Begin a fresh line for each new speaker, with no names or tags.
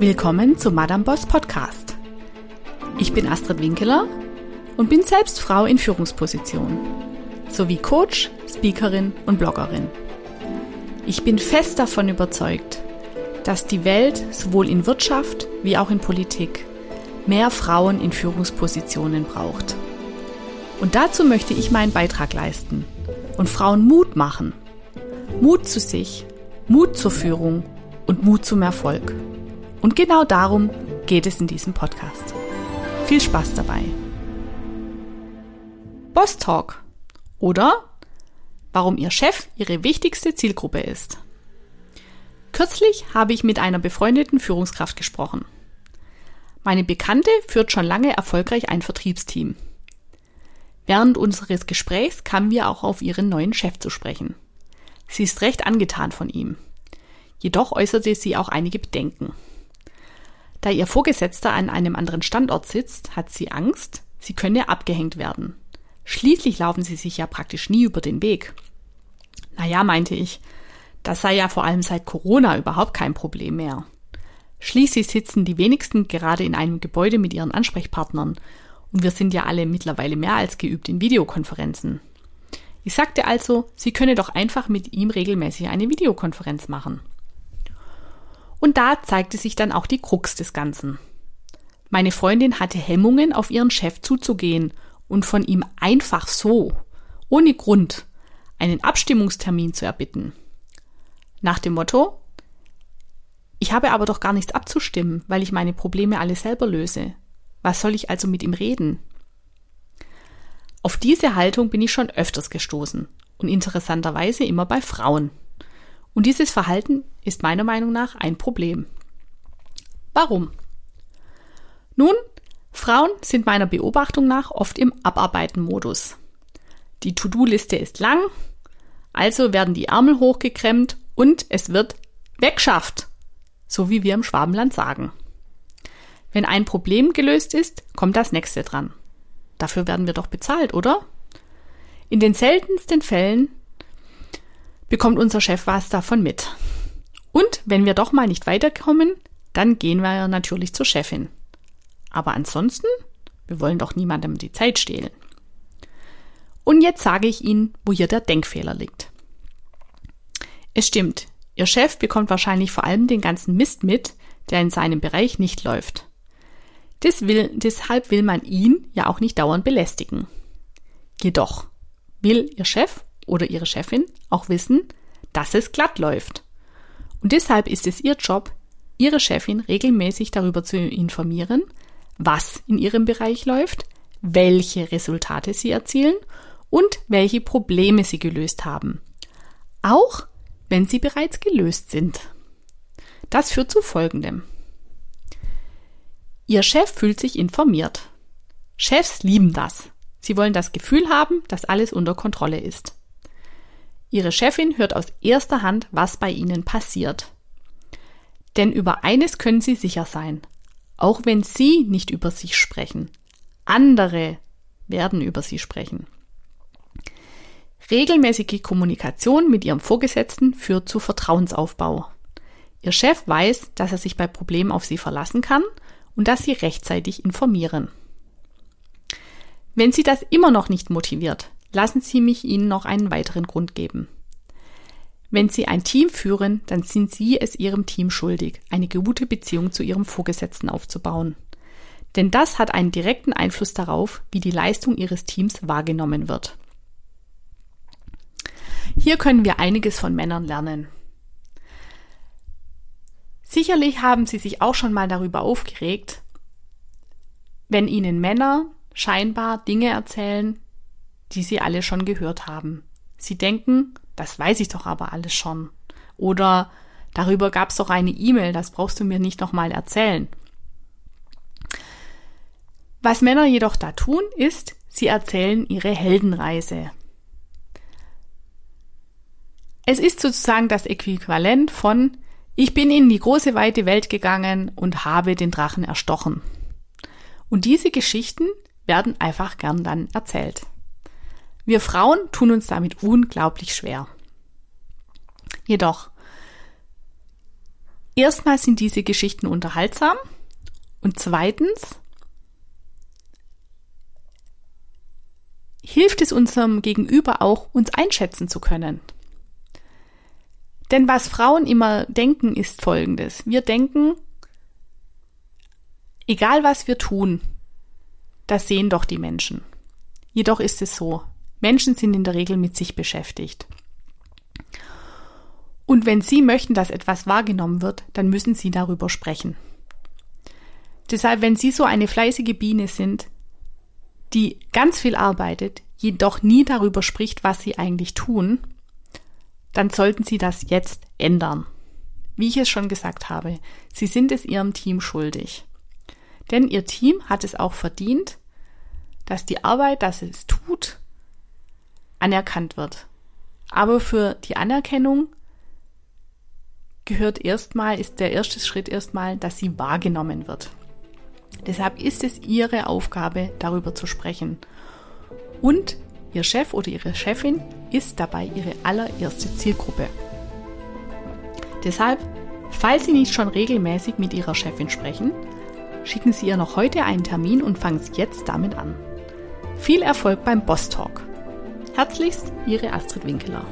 Willkommen zum Madame Boss Podcast. Ich bin Astrid Winkeler und bin selbst Frau in Führungsposition sowie Coach, Speakerin und Bloggerin. Ich bin fest davon überzeugt, dass die Welt sowohl in Wirtschaft wie auch in Politik mehr Frauen in Führungspositionen braucht. Und dazu möchte ich meinen Beitrag leisten und Frauen Mut machen. Mut zu sich, Mut zur Führung und Mut zum Erfolg. Und genau darum geht es in diesem Podcast. Viel Spaß dabei. Boss Talk oder warum Ihr Chef Ihre wichtigste Zielgruppe ist. Kürzlich habe ich mit einer befreundeten Führungskraft gesprochen. Meine Bekannte führt schon lange erfolgreich ein Vertriebsteam. Während unseres Gesprächs kamen wir auch auf ihren neuen Chef zu sprechen. Sie ist recht angetan von ihm. Jedoch äußerte sie auch einige Bedenken. Da ihr Vorgesetzter an einem anderen Standort sitzt, hat sie Angst, sie könne abgehängt werden. Schließlich laufen sie sich ja praktisch nie über den Weg. Naja, meinte ich, das sei ja vor allem seit Corona überhaupt kein Problem mehr. Schließlich sitzen die wenigsten gerade in einem Gebäude mit ihren Ansprechpartnern und wir sind ja alle mittlerweile mehr als geübt in Videokonferenzen. Ich sagte also, sie könne doch einfach mit ihm regelmäßig eine Videokonferenz machen. Und da zeigte sich dann auch die Krux des Ganzen. Meine Freundin hatte Hemmungen, auf ihren Chef zuzugehen und von ihm einfach so, ohne Grund, einen Abstimmungstermin zu erbitten. Nach dem Motto, ich habe aber doch gar nichts abzustimmen, weil ich meine Probleme alle selber löse. Was soll ich also mit ihm reden? Auf diese Haltung bin ich schon öfters gestoßen und interessanterweise immer bei Frauen. Und dieses Verhalten ist meiner Meinung nach ein Problem. Warum? Nun, Frauen sind meiner Beobachtung nach oft im Abarbeiten-Modus. Die To-Do-Liste ist lang, also werden die Ärmel hochgekremmt und es wird wegschafft so wie wir im Schwabenland sagen. Wenn ein Problem gelöst ist, kommt das nächste dran. Dafür werden wir doch bezahlt, oder? In den seltensten Fällen bekommt unser Chef was davon mit. Und wenn wir doch mal nicht weiterkommen, dann gehen wir natürlich zur Chefin. Aber ansonsten, wir wollen doch niemandem die Zeit stehlen. Und jetzt sage ich Ihnen, wo hier der Denkfehler liegt. Es stimmt, Ihr Chef bekommt wahrscheinlich vor allem den ganzen Mist mit, der in seinem Bereich nicht läuft. Will, deshalb will man ihn ja auch nicht dauernd belästigen. Jedoch will Ihr Chef oder Ihre Chefin auch wissen, dass es glatt läuft. Und deshalb ist es Ihr Job, Ihre Chefin regelmäßig darüber zu informieren, was in Ihrem Bereich läuft, welche Resultate Sie erzielen und welche Probleme Sie gelöst haben. Auch wenn sie bereits gelöst sind. Das führt zu Folgendem. Ihr Chef fühlt sich informiert. Chefs lieben das. Sie wollen das Gefühl haben, dass alles unter Kontrolle ist. Ihre Chefin hört aus erster Hand, was bei Ihnen passiert. Denn über eines können Sie sicher sein. Auch wenn Sie nicht über sich sprechen. Andere werden über Sie sprechen. Regelmäßige Kommunikation mit Ihrem Vorgesetzten führt zu Vertrauensaufbau. Ihr Chef weiß, dass er sich bei Problemen auf Sie verlassen kann und dass Sie rechtzeitig informieren. Wenn Sie das immer noch nicht motiviert, lassen Sie mich Ihnen noch einen weiteren Grund geben. Wenn Sie ein Team führen, dann sind Sie es Ihrem Team schuldig, eine gute Beziehung zu Ihrem Vorgesetzten aufzubauen. Denn das hat einen direkten Einfluss darauf, wie die Leistung Ihres Teams wahrgenommen wird. Hier können wir einiges von Männern lernen. Sicherlich haben Sie sich auch schon mal darüber aufgeregt, wenn Ihnen Männer scheinbar Dinge erzählen, die Sie alle schon gehört haben. Sie denken, das weiß ich doch aber alles schon. Oder darüber gab es doch eine E-Mail, das brauchst du mir nicht nochmal erzählen. Was Männer jedoch da tun, ist, sie erzählen ihre Heldenreise. Es ist sozusagen das Äquivalent von ich bin in die große weite Welt gegangen und habe den Drachen erstochen. Und diese Geschichten werden einfach gern dann erzählt. Wir Frauen tun uns damit unglaublich schwer. Jedoch, Erstmal sind diese Geschichten unterhaltsam und zweitens hilft es unserem Gegenüber auch, uns einschätzen zu können. Denn was Frauen immer denken, ist Folgendes. Wir denken, egal was wir tun, das sehen doch die Menschen. Jedoch ist es so, Menschen sind in der Regel mit sich beschäftigt. Und wenn Sie möchten, dass etwas wahrgenommen wird, dann müssen Sie darüber sprechen. Deshalb, wenn Sie so eine fleißige Biene sind, die ganz viel arbeitet, jedoch nie darüber spricht, was Sie eigentlich tun, dann sollten Sie das jetzt ändern. Wie ich es schon gesagt habe, Sie sind es Ihrem Team schuldig. Denn Ihr Team hat es auch verdient, dass die Arbeit, dass es tut, anerkannt wird. Aber für die Anerkennung gehört erstmal, ist der erste Schritt erstmal, dass sie wahrgenommen wird. Deshalb ist es Ihre Aufgabe, darüber zu sprechen. Und Ihr Chef oder Ihre Chefin ist dabei Ihre allererste Zielgruppe. Deshalb, falls Sie nicht schon regelmäßig mit Ihrer Chefin sprechen, schicken Sie ihr noch heute einen Termin und fangen Sie jetzt damit an. Viel Erfolg beim Boss Talk. Herzlichst, Ihre Astrid Winkeler.